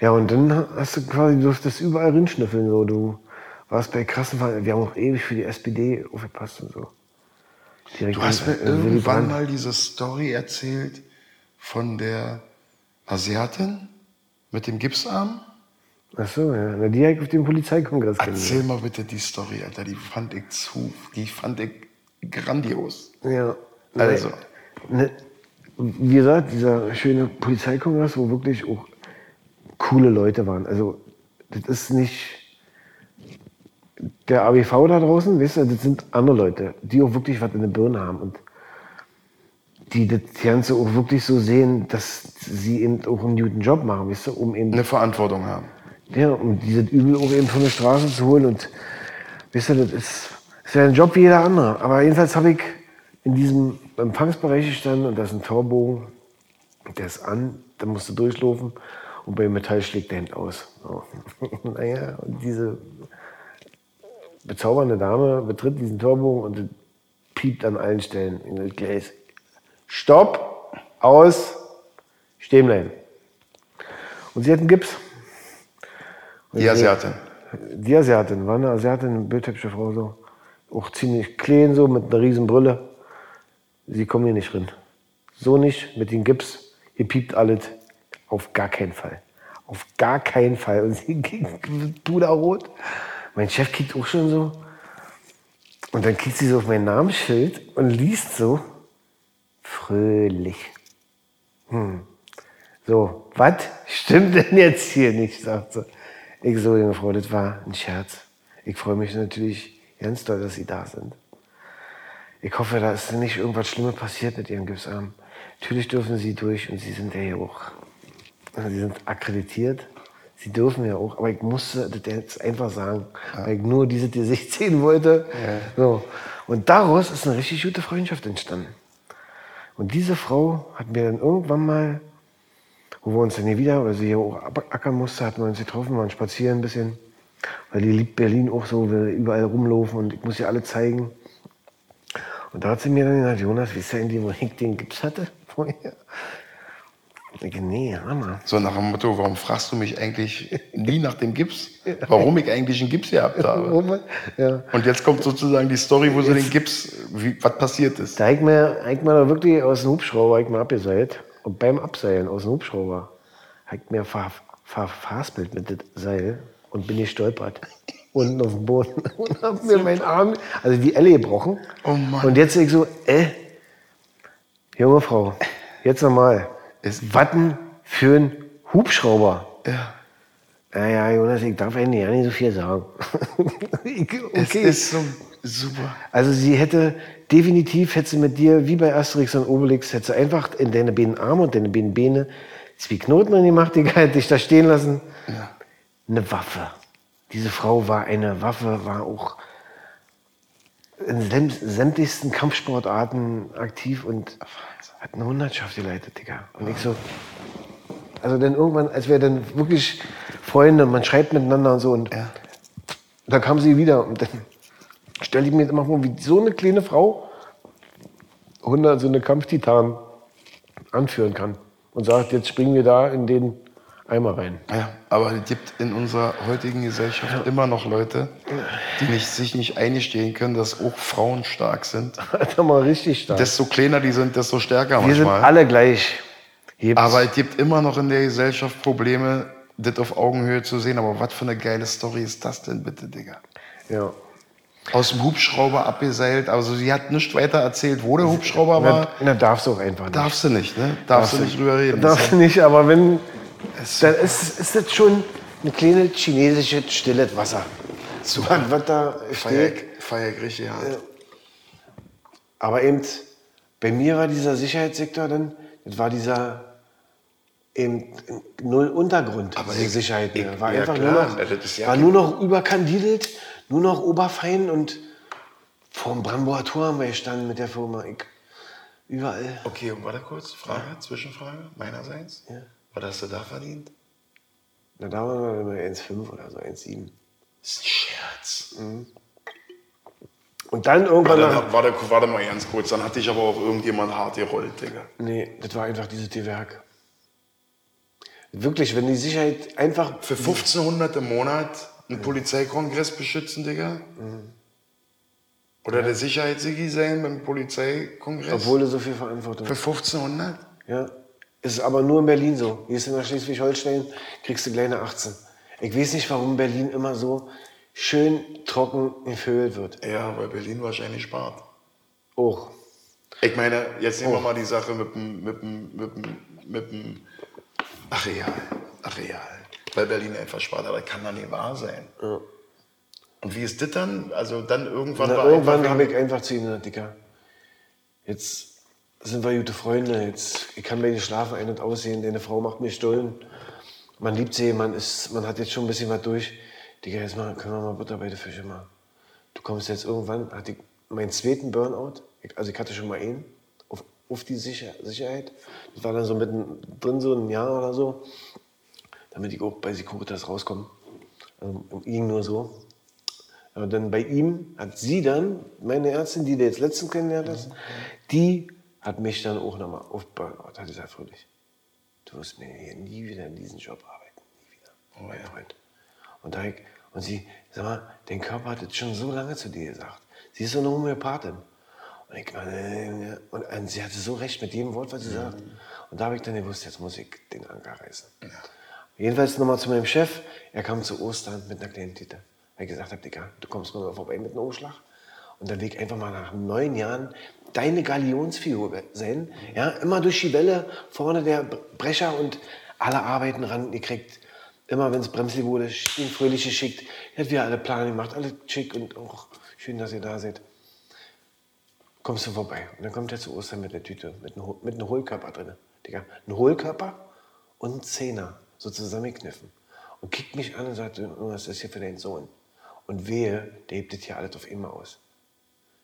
Ja, und dann hast du quasi, du durftest überall rinschnüffeln. So. Du warst bei krassen Ver Wir haben auch ewig für die SPD aufgepasst und so. Direkt Du hast mir Willy irgendwann mal diese Story erzählt von der Asiatin mit dem Gipsarm. Ach so, ja. Na, die habe ich auf dem Polizeikongress. Erzähl mal bitte die Story, Alter. Die fand ich zu, die fand ich grandios. Ja. Also. Ne, wie gesagt, dieser schöne Polizeikongress, wo wirklich auch coole Leute waren. Also, das ist nicht der ABV da draußen, weißt du, das sind andere Leute, die auch wirklich was in der Birne haben und die das Ganze auch wirklich so sehen, dass sie eben auch einen guten Job machen, weißt du, um eben Eine Verantwortung haben. ja, um dieses Übel auch eben von der Straße zu holen. Und wisst ihr, das ist ja ein Job wie jeder andere. Aber jedenfalls habe ich in diesem Empfangsbereich gestanden und da ist ein Torbogen. Der ist an, da musst du durchlaufen und bei Metall schlägt der Hand aus. So. naja, und diese bezaubernde Dame betritt diesen Torbogen und piept an allen Stellen in das Gleis. Stopp, aus, stehen bleiben. Und sie hat einen Gips. Die Asiatin. Die Asiatin, war eine Asiatin, eine bildhübsche Frau, so. Auch ziemlich klein, so, mit einer riesen Brille. Sie kommen hier nicht rein. So nicht, mit dem Gips. Hier piept alles. Auf gar keinen Fall. Auf gar keinen Fall. Und sie ging puderrot. Mein Chef kickt auch schon so. Und dann kickt sie so auf mein Namensschild und liest so. Fröhlich. So, was stimmt denn jetzt hier nicht, sagt sie. Ich so, junge Frau, das war ein Scherz. Ich freue mich natürlich ganz doll, dass Sie da sind. Ich hoffe, da ist nicht irgendwas Schlimmes passiert mit Ihrem Gipsarm. Natürlich dürfen Sie durch und Sie sind ja hier auch. Also Sie sind akkreditiert. Sie dürfen ja auch, aber ich musste das jetzt einfach sagen, weil ich nur diese Gesicht sehen wollte. So. Und daraus ist eine richtig gute Freundschaft entstanden. Und diese Frau hat mir dann irgendwann mal, wo wir uns dann hier wieder, weil sie hier auch ackern musste, hatten wir uns getroffen, waren spazieren ein bisschen. Weil die liebt Berlin auch so, will überall rumlaufen und ich muss ihr alle zeigen. Und da hat sie mir dann gesagt, Jonas, wie ist denn die, wo ich den Gips hatte vorher? Ich denke, nee, Hammer. So nach dem Motto, warum fragst du mich eigentlich nie nach dem Gips? Warum ich eigentlich einen Gips gehabt habe? Ja. Und jetzt kommt sozusagen die Story, wo sie den Gips, wie, was passiert ist. Da ich mir, ich mir da wirklich aus dem Hubschrauber ich mir abgeseilt. Und beim Abseilen aus dem Hubschrauber habe ich mir ver, verfaspelt mit dem Seil und bin gestolpert. Unten auf dem Boden. Und habe mir meinen Arm, also die Elle gebrochen. Oh Mann. Und jetzt ich so, äh, junge Frau, jetzt nochmal. Watten für einen Hubschrauber. Ja. Naja, Jonas, ich darf Ihnen ja nicht so viel sagen. Ich- Es ist so super. Also sie hätte definitiv, hätte sie mit dir, wie bei Asterix und Obelix, hätte sie einfach in deine beiden Arme und deine beiden Beine zwei Knoten gemacht, die hätte dich da stehen lassen. Ja. Eine Waffe. Diese Frau war eine Waffe, war auch in säm- sämtlichsten Kampfsportarten aktiv und hat eine Hundertschaft geleitet, Digga. Und ich so, also dann irgendwann, als wir dann wirklich Freunde, man schreibt miteinander und so und Ja. da kam sie wieder und dann stelle ich mir immer vor, wie so eine kleine Frau 100 so eine Kampftitan anführen kann und sagt, jetzt springen wir da in den Eimer rein. Ja, aber es gibt in unserer heutigen Gesellschaft immer noch Leute, die nicht, sich nicht eingestehen können, dass auch Frauen stark sind. Alter, mal richtig stark. Desto kleiner die sind, desto stärker wir sind manchmal. alle gleich. Hebt's. Aber es gibt immer noch in der Gesellschaft Probleme, das auf Augenhöhe zu sehen. Aber was für eine geile Story ist das denn bitte, Digga? ja. Aus dem Hubschrauber abgeseilt. Also sie hat nicht weiter erzählt, wo der Hubschrauber Na, war. na, darfst du auch einfach nicht. Darfst du nicht, ne? Darfst du nicht drüber reden. Darfst du nicht, aber wenn, dann ist, ist das schon eine kleine chinesische stilles Wasser. So, da Feier, steht. feier ich richtig hart. Aber eben, bei mir war dieser Sicherheitssektor dann, das war dieser eben null Untergrund, Aber diese ich- Sicherheit. ich- war ja, einfach klar, nur noch, ja war nur noch überkandidelt, nur noch oberfein und vor dem Brandenburger Tor haben wir gestanden mit der Firma. Ich, überall. Okay, und warte kurz, Frage, Zwischenfrage meinerseits. Ja. Was hast du da verdient? Na, da waren wir immer 1,5 oder so, 1,7. Das ist ein Scherz. Und dann irgendwann Warte, nach, warte, warte mal ganz kurz, dann hat dich aber auch irgendjemand hart gerollt, Digga. Nee, das war einfach dieses T-Werk. Wirklich, wenn die Sicherheit einfach. Für 1500 im Monat einen Polizeikongress beschützen, Digga? Oder der Sicherheitssigi sein beim Polizeikongress? Obwohl du so viel Verantwortung Für hast. 1500? Ja. Ist aber nur in Berlin so. Gehst du nach Schleswig-Holstein, kriegst du kleine 18. Ich weiß nicht, warum Berlin immer so schön trocken gefüllt wird. Ja, weil Berlin wahrscheinlich spart. Auch. Ich meine, jetzt nehmen wir mal die Sache mit dem, mit dem, mit dem, mit dem Areal. Areal. Weil Berlin einfach spart, aber das kann doch nicht wahr sein. Und wie ist das dann? Also dann irgendwann Na, war irgendwann habe ich einfach zu ihnen Dicker, jetzt sind wir gute Freunde, jetzt, ich kann bei dir schlafen, ein- und aussehen, deine Frau macht mir Stullen. Man liebt sie, man, ist, man hat jetzt schon ein bisschen was durch. Digga, jetzt mal, können wir mal Butter bei den Fische machen. Du kommst jetzt irgendwann, hatte ich meinen zweiten Burnout, ich, also ich hatte schon mal einen, auf, auf die Sicher Sicherheit. Das war dann so mittendrin, so ein Jahr oder so, damit ich auch bei Securitas rauskomme. Also, ging nur so. Aber dann bei ihm hat sie dann, meine Ärztin, die du jetzt letztens kennengelernt hast, die hat mich dann auch nochmal auf Burnout. Hat gesagt, Friedrich, du wirst mir hier nie wieder in diesem Job arbeiten. Nie wieder. Oh, mein Freund. Und, da ich, und sie, sag mal, dein Körper hat jetzt schon so lange zu dir gesagt. Sie ist so eine Homöopathin. Und, ich, meine, und, und sie hatte so recht mit jedem Wort, was sie sagt. Und da habe ich dann gewusst, jetzt muss ich den Anker reißen. Jedenfalls nochmal zu meinem Chef. Er kam zu Ostern mit einer kleinen Tüte. Weil ich gesagt habe, Digga, du kommst runter vorbei mit einem Umschlag. Und dann will einfach mal nach neun Jahren deine Galionsfigur sein. Ja, immer durch die Welle, vorne der Brecher und alle Arbeiten ran gekriegt. Immer wenn es bremslich wurde, ihn fröhlich geschickt. Hat wir alle Pläne gemacht, alle schick und auch schön, dass ihr da seid. Kommst du vorbei. Und dann kommt er zu Ostern mit der Tüte, mit einem, mit einem Hohlkörper drin. Digga, ein Hohlkörper und ein Zehner, so zusammengekniffen. Und kickt mich an und sagt, was ist hier für deinen Sohn? Und wehe, der hebt das hier alles auf immer aus.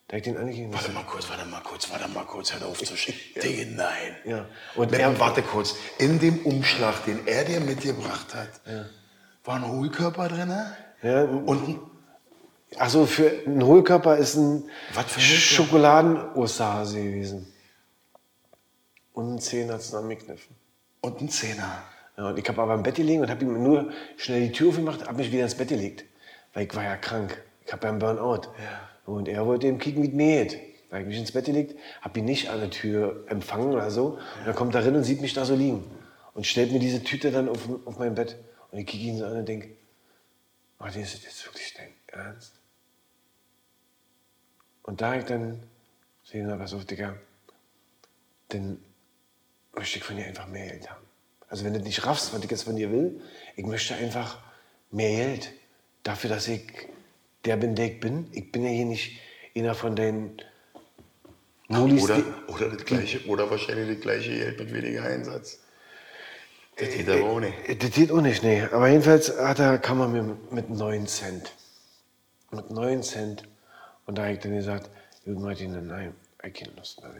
Da ich den angegeben. Warte mal kurz, warte mal kurz, warte mal kurz, hör auf zu schicken. Digga, nein. Ja. Und Und er, warte kurz, in dem Umschlag, den er dir mitgebracht hat, war ein Hohlkörper drin? Ja, Und ein Also für einen Hohlkörper ist ein? Schokoladen-Osterhase gewesen. Und ein Zehner zusammengekniffen. und ein Zehner. Ja, und ich habe aber im Bett gelegen und habe ihm nur schnell die Tür aufgemacht, habe mich wieder ins Bett gelegt. Weil ich war ja krank. Ich habe ja einen Burnout. Und er wollte eben kicken, wie es geht. Da habe ich mich ins Bett gelegt, habe ihn nicht an der Tür empfangen oder so. Und dann kommt er rein und sieht mich da so liegen. Und stellt mir diese Tüte dann auf, auf mein Bett. Und ich kicke ihn so an und denke, Martin, ist das jetzt wirklich dein Ernst? Und da ich dann gesehen, na, pass auf, Digga, dann möchte ich von dir einfach mehr Geld haben. Also wenn du nicht raffst, was ich jetzt von dir will, ich möchte einfach mehr Geld. Dafür, dass ich der bin, der ich bin. Ich bin ja hier nicht einer von den Mulis, Oder, oder das gleiche, oder wahrscheinlich das gleiche Geld mit weniger Einsatz. Das geht aber auch nicht. Das geht auch nicht, nee. Aber jedenfalls hat er, kam er mir mit 9 Cent. Mit 9 Cent. Und da habe ich dann gesagt, gut Martin, nein, ich keine Lust mehr.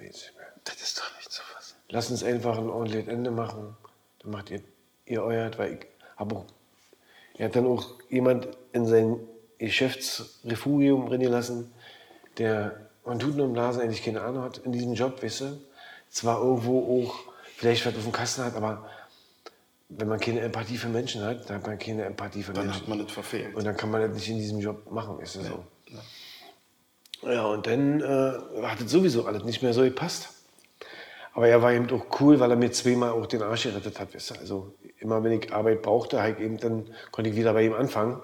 Das ist doch nicht so was. Lass uns einfach ein ordentliches Ende machen. Dann macht ihr, ihr euer, weil ich habe auch, er hat dann auch jemand in sein Geschäftsrefugium drin gelassen, der von Tuten und Blasen eigentlich keine Ahnung hat in diesem Job, weißt du. Zwar irgendwo auch vielleicht was auf dem Kasten hat, aber wenn man keine Empathie für Menschen hat, dann hat man keine Empathie für Dann Menschen. hat man das verfehlt. Und dann kann man das nicht in diesem Job machen, ist das so. Ja, und dann äh, hat es sowieso alles nicht mehr so gepasst. Aber er war eben auch cool, weil er mir zweimal auch den Arsch gerettet hat. Weißt du? Also immer wenn ich Arbeit brauchte, halt eben, dann konnte ich wieder bei ihm anfangen.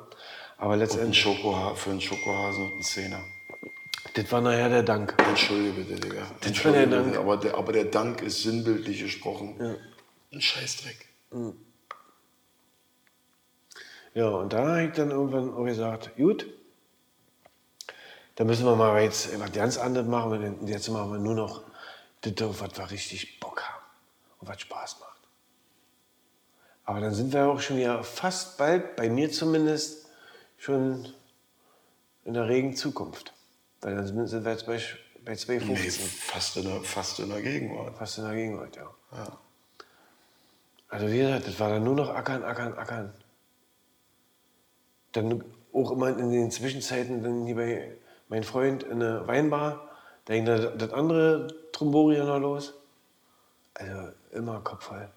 Aber Ein letztendlich, Schokoha für einen Schokohasen und einen Zehner. das war nachher der Dank. Entschuldige bitte, Digga. war der Dank. aber der, aber der Dank ist sinnbildlich gesprochen. Ein Scheißdreck. Ja, und da habe ich dann irgendwann auch gesagt, gut, da müssen wir mal jetzt was ganz anderes machen. Und jetzt machen wir nur noch das, was wir richtig Bock haben und was Spaß macht. Aber dann sind wir auch schon ja fast bald, bei mir zumindest, schon in der regen Zukunft. Weil dann sind wir jetzt bei, bei 2,15. Nee, fast in der, fast in der Gegenwart. Fast in der Gegenwart, ja. Ja. Also wie gesagt, das war dann nur noch ackern, ackern, ackern. Dann auch immer in den Zwischenzeiten dann hier bei meinem Freund in der Weinbar, da ging dann das andere Tromborian noch los. Also immer Kopf voll.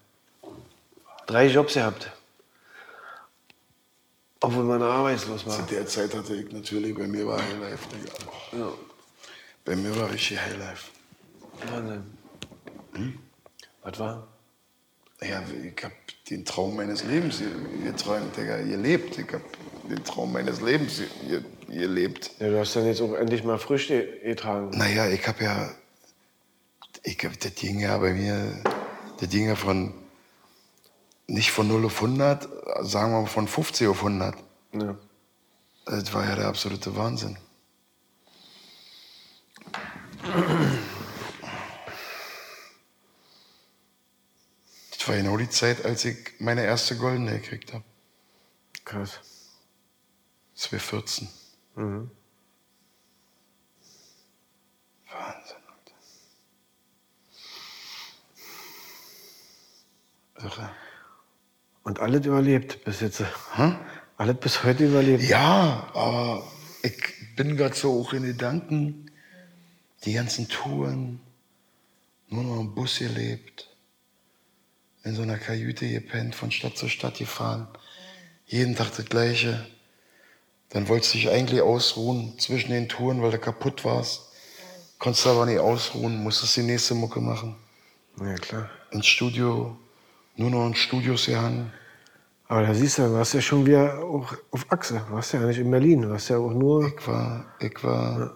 Drei Jobs gehabt. Obwohl man arbeitslos war. Zu der Zeit hatte ich natürlich, bei mir war Highlife, Digga. Ja, Bei mir war richtig Highlife. Wahnsinn. Was war? Ja, ich habe den Traum meines Lebens ge- geträumt, Digga, gelebt. Ich habe den Traum meines Lebens ge- gelebt. Ja, du hast dann jetzt auch endlich mal Früchte getragen. Naja, ich habe ja, ich hab, das ging ja bei mir, das ging ja von, nicht von 0 auf 100, sagen wir mal von 50 auf 100. Ja. Das war ja der absolute Wahnsinn. Das war genau die Zeit, als ich meine erste Goldene gekriegt habe. Krass. 2014. Mhm. Wahnsinn, Alter. Irre. Und alles überlebt bis jetzt. Alles bis heute überlebt. Ja, aber ich bin gerade so auch in Gedanken, die ganzen Touren, nur noch im Bus gelebt, in so einer Kajüte gepennt, von Stadt zu Stadt gefahren, jeden Tag das Gleiche. Dann wolltest du dich eigentlich ausruhen zwischen den Touren, weil du kaputt warst. Konntest aber nicht ausruhen, musstest die nächste Mucke machen. Ja, klar. Ins Studio, nur noch in Studios gehangen. Aber da siehst du, du warst ja schon wieder auch auf Achse. Du warst ja nicht in Berlin. Du warst ja auch nur. Ich war, ich war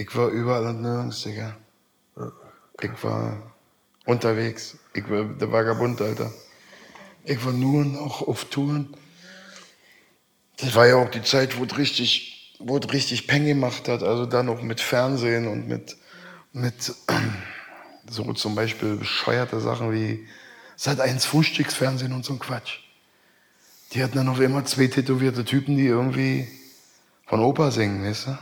Ich war überall und nirgends, Digga. Ich war unterwegs. Ich war der Vagabund, Alter. Ich war nur noch auf Touren. Das war ja auch die Zeit, wo es richtig, wo es richtig Peng gemacht hat. Also dann noch mit Fernsehen und mit, mit so zum Beispiel bescheuerte Sachen wie Sat 1 Frühstücksfernsehen und so ein Quatsch. Die hatten dann auf immer zwei tätowierte Typen, die irgendwie von Opa singen, weißt du?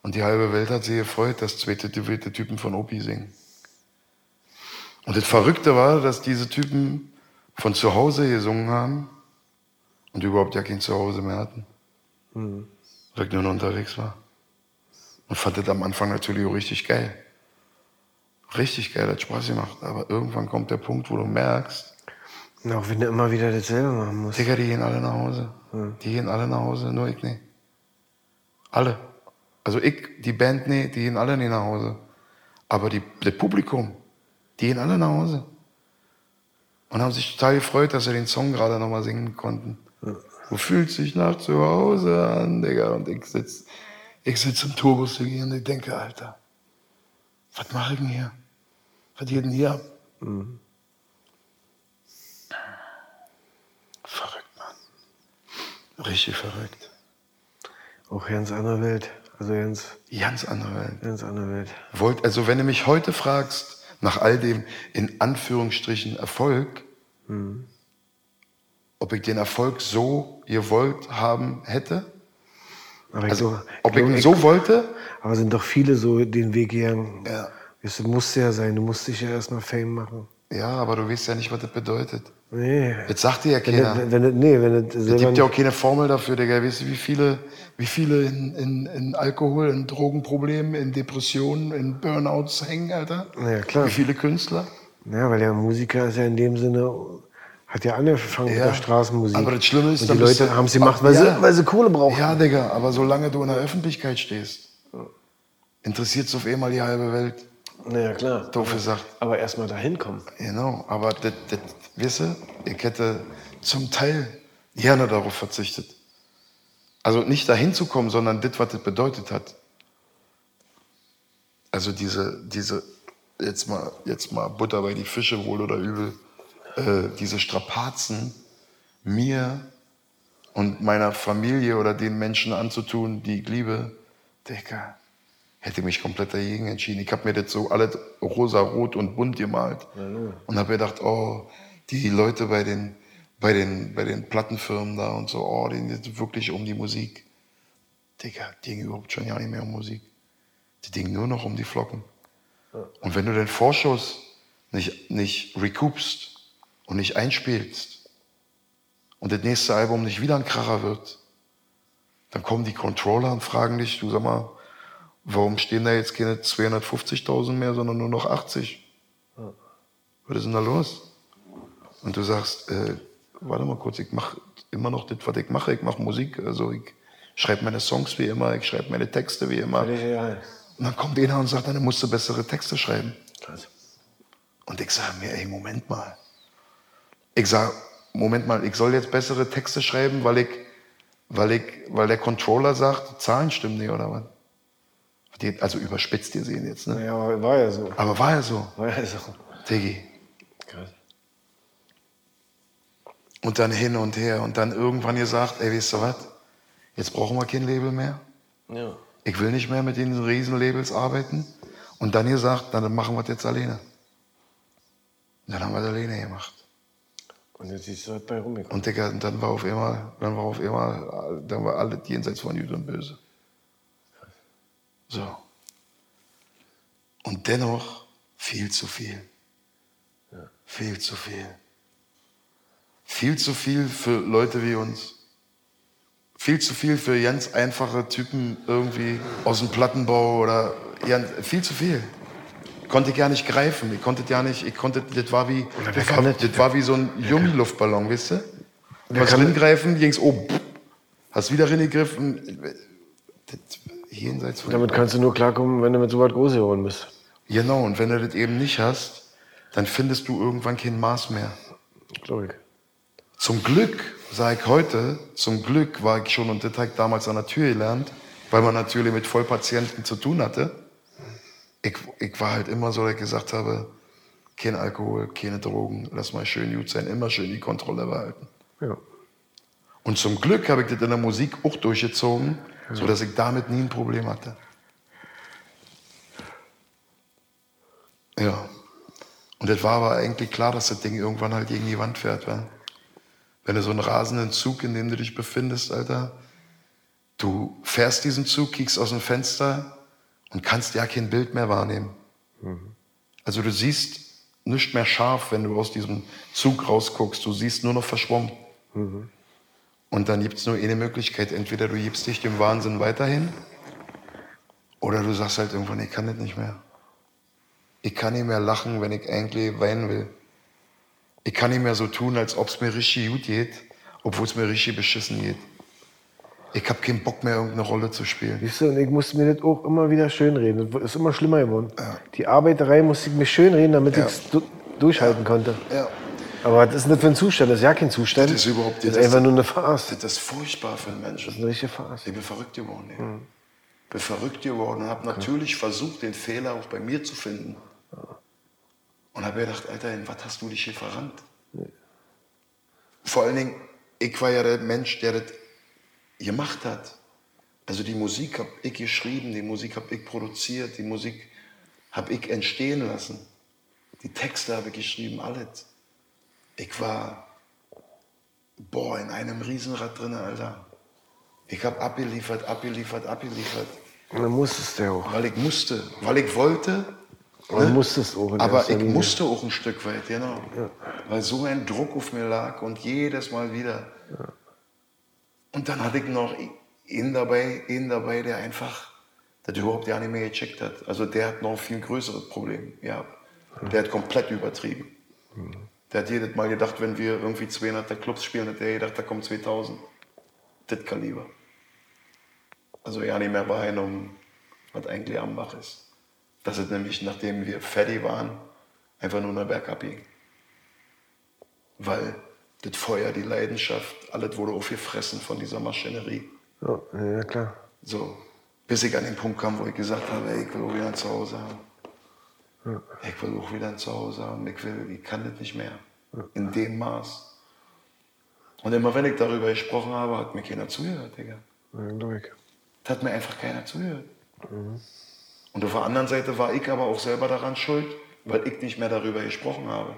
Und die halbe Welt hat sich gefreut, dass zwei tätowierte Typen von Opi singen. Und das Verrückte war, dass diese Typen von zu Hause gesungen haben und überhaupt ja kein Zuhause mehr hatten. Mhm. Weil ich nur noch unterwegs war. Und fand das am Anfang natürlich auch richtig geil. Richtig geil, hat Spaß gemacht. Aber irgendwann kommt der Punkt, wo du merkst, und auch wenn du immer wieder dasselbe machen musst. Digga, die gehen alle nach Hause. Ja. Die gehen alle nach Hause, nur ich nicht. Alle. Also ich, die Band nicht, die gehen alle nicht nach Hause. Aber die, das Publikum, die gehen alle nach Hause. Und haben sich total gefreut, dass sie den Song gerade nochmal singen konnten. Ja. Wo fühlt sich nach zu Hause an, Digga? Und ich sitze ich sitz im Turbus und ich denke, Alter, was mache ich denn hier? Was geht denn hier ab? Mhm. Richtig verrückt. Auch ganz andere Welt. Also ganz, ganz andere Welt. Ganz andere Welt. Wollt, also wenn du mich heute fragst, nach all dem in Anführungsstrichen Erfolg, hm. ob ich den Erfolg so gewollt haben hätte? Aber also, so, ob ich ihn so wollte? Aber sind doch viele so den Weg gegangen. Ja. Es musste ja sein, du musst dich ja erstmal Fame machen. Ja, aber du weißt ja nicht, was das bedeutet. Nee. Jetzt sagt dir ja keiner. Wenn, wenn, nee, wenn es gibt ja auch keine Formel dafür, Digga. Weißt du, wie viele, wie viele in, in, in Alkohol, in Drogenproblemen, in Depressionen, in Burnouts hängen, Alter? Ja, klar. Wie viele Künstler? Ja, weil der Musiker ist ja in dem Sinne, hat ja angefangen ja, mit der Straßenmusik. Aber das Schlimme ist, Und die Leute haben sie gemacht, weil, ja, sie, weil sie Kohle brauchen. Ja, Digga, aber solange du in der Öffentlichkeit stehst, interessiert es auf einmal die halbe Welt. Naja, klar. Doof gesagt. Aber erstmal dahin kommen. Genau, aber das, das, weißt du, ich hätte zum Teil gerne darauf verzichtet. Also nicht dahin zu kommen, sondern das, was das bedeutet hat. Also diese, diese, jetzt mal, jetzt mal Butter bei die Fische, wohl oder übel, äh, diese Strapazen mir und meiner Familie oder den Menschen anzutun, die ich liebe, Digga, hätte mich komplett dagegen entschieden. Ich habe mir das so alles rosa, rot und bunt gemalt und habe gedacht, oh, die Leute bei den, bei den, bei den Plattenfirmen da und so, oh, denen geht wirklich um die Musik. Digga, die ging überhaupt schon ja nicht mehr um Musik. Die ging nur noch um die Flocken. Und wenn du den Vorschuss nicht, nicht recoupst und nicht einspielst und das nächste Album nicht wieder ein Kracher wird, dann kommen die Controller und fragen dich, du sag mal, warum stehen da jetzt keine 250.000 mehr, sondern nur noch 80? Ja. Was ist denn da los? Und du sagst, äh, warte mal kurz, ich mache immer noch das, was ich mache. Ich mache Musik, also ich schreibe meine Songs wie immer, ich schreibe meine Texte wie immer. Und dann kommt einer und sagt, dann musst du bessere Texte schreiben. Krass. Und ich sage mir, ey, Moment mal. Ich sage, Moment mal, ich soll jetzt bessere Texte schreiben, weil ich, weil ich, weil der Controller sagt, die Zahlen stimmen nicht, oder was? also überspitzt ihr sehen jetzt, ne? Ja, aber war ja so. Aber war ja so. War ja so. Diggi. Und dann hin und her und dann irgendwann gesagt, ey, weißt du was? Jetzt brauchen wir kein Label mehr. Ja. Ich will nicht mehr mit diesen Riesenlabels arbeiten. Und dann gesagt, dann machen wir das jetzt alleine. Und dann haben wir das alleine gemacht. Und jetzt ist es halt bei rumgekommen. Und, Digga, dann war auf immer, dann war auf immer, dann war alles jenseits von Gut und Böse. So. Und dennoch viel zu viel. Ja. Viel zu viel. Viel zu viel für Leute wie uns. Viel zu viel für ganz einfache Typen irgendwie aus dem Plattenbau oder ja, viel zu viel. Konnte gar nicht greifen. Ich konnte ja nicht, ich konnte, das war wie, das war, das war wie so ein Gummiluftballon, weißt du? Du hast greifen, ging's oben. Hast wieder reingegriffen. Das, jenseits von. Damit kannst du nur klarkommen, wenn du mit so weit groß geworden bist. Genau, und wenn du das eben nicht hast, dann findest du irgendwann kein Maß mehr. Glaube ich. Zum Glück, sage ich heute, zum Glück war ich schon, und das habe ich damals an der Tür gelernt, weil man natürlich mit Vollpatienten zu tun hatte. Ich, ich war halt immer so, dass ich gesagt habe, kein Alkohol, keine Drogen, lass mal schön gut sein, immer schön die Kontrolle behalten. Ja. Und zum Glück habe ich das in der Musik auch durchgezogen, sodass ich damit nie ein Problem hatte. Ja. Und das war aber eigentlich klar, dass das Ding irgendwann halt gegen die Wand fährt. Wa? Wenn du so einen rasenden Zug, in dem du dich befindest, Alter, du fährst diesen Zug, kiekst aus dem Fenster und kannst ja kein Bild mehr wahrnehmen. Also du siehst nicht mehr scharf, wenn du aus diesem Zug rausguckst. Du siehst nur noch verschwommen. Und dann gibt es nur eine Möglichkeit. Entweder du gibst dich dem Wahnsinn weiterhin oder du sagst halt irgendwann, ich kann das nicht mehr. Ich kann nicht mehr lachen, wenn ich eigentlich weinen will. Ich kann nicht mehr so tun, als ob es mir richtig gut geht, obwohl es mir richtig beschissen geht. Ich habe keinen Bock mehr, irgendeine Rolle zu spielen. Siehst du, und ich musste mir das auch immer wieder schönreden. Das ist immer schlimmer geworden. Die Arbeiterei musste ich mir schönreden, damit Ja. ich es du durchhalten konnte. Ja. Aber das ist nicht für ein Zustand, das ist ja kein Zustand. Das ist überhaupt das ist das- einfach nur eine Farce. Das ist furchtbar für einen Menschen. Das ist eine richtige Farce. Ich bin verrückt geworden. Ich bin verrückt geworden und habe natürlich versucht, den Fehler auch bei mir zu finden. Und habe gedacht, Alter, in was hast du dich hier verrannt? Vor allen Dingen, ich war ja der Mensch, der das gemacht hat. Also die Musik habe ich geschrieben, die Musik habe ich produziert, die Musik habe ich entstehen lassen. Die Texte habe ich geschrieben, alles. Ich war, boah, in einem Riesenrad drin, Alter. Ich habe abgeliefert, abgeliefert, abgeliefert. Und dann musstest du ja auch. Weil ich musste, weil ich wollte. Man musstest auch. in Aber ich Linie. musste auch ein Stück weit, genau. Weil so ein Druck auf mir lag und jedes Mal wieder. Und dann hatte ich noch ihn dabei, ihn dabei, der einfach das überhaupt ja nicht mehr gecheckt hat. Also der hat noch ein viel größeres Problem gehabt. Der hat komplett übertrieben. Der hat jedes Mal gedacht, wenn wir irgendwie 200er Clubs spielen, hat der gedacht, da kommen 2000. Das Kaliber. Also ja nicht mehr Wahrnehmung, was eigentlich am Bach ist. Dass es nämlich, nachdem wir fertig waren, einfach nur noch bergab ging. Weil das Feuer, die Leidenschaft, alles wurde aufgefressen von dieser Maschinerie. Ja, ja, klar. So, bis ich an den Punkt kam, wo ich gesagt habe, ey, ich will auch wieder ein Zuhause haben. Ich will auch wieder ein Zuhause haben. Ich, will, ich kann das nicht mehr. In dem Maß. Und immer wenn ich darüber gesprochen habe, hat mir keiner zugehört, Digga. Ja, glaub ich. Da hat mir einfach keiner zugehört. Und auf der anderen Seite war ich aber auch selber daran schuld, weil ich nicht mehr darüber gesprochen habe.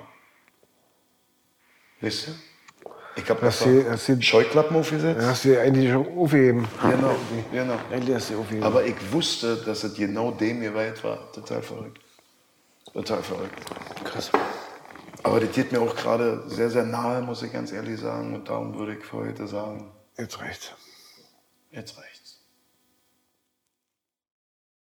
Wisst ihr? Ich du- hast du- Scheuklappen aufgesetzt. Hast du eigentlich schon aufgeheben. Genau, genau. Eigentlich hast du aufgegeben. Aber ich wusste, dass es genau dem geweiht war. Total verrückt. Total verrückt. Krass. Aber das geht mir auch gerade sehr, sehr nahe, muss ich ganz ehrlich sagen. Und darum würde ich für heute sagen, Jetzt reicht's. jetzt reicht's.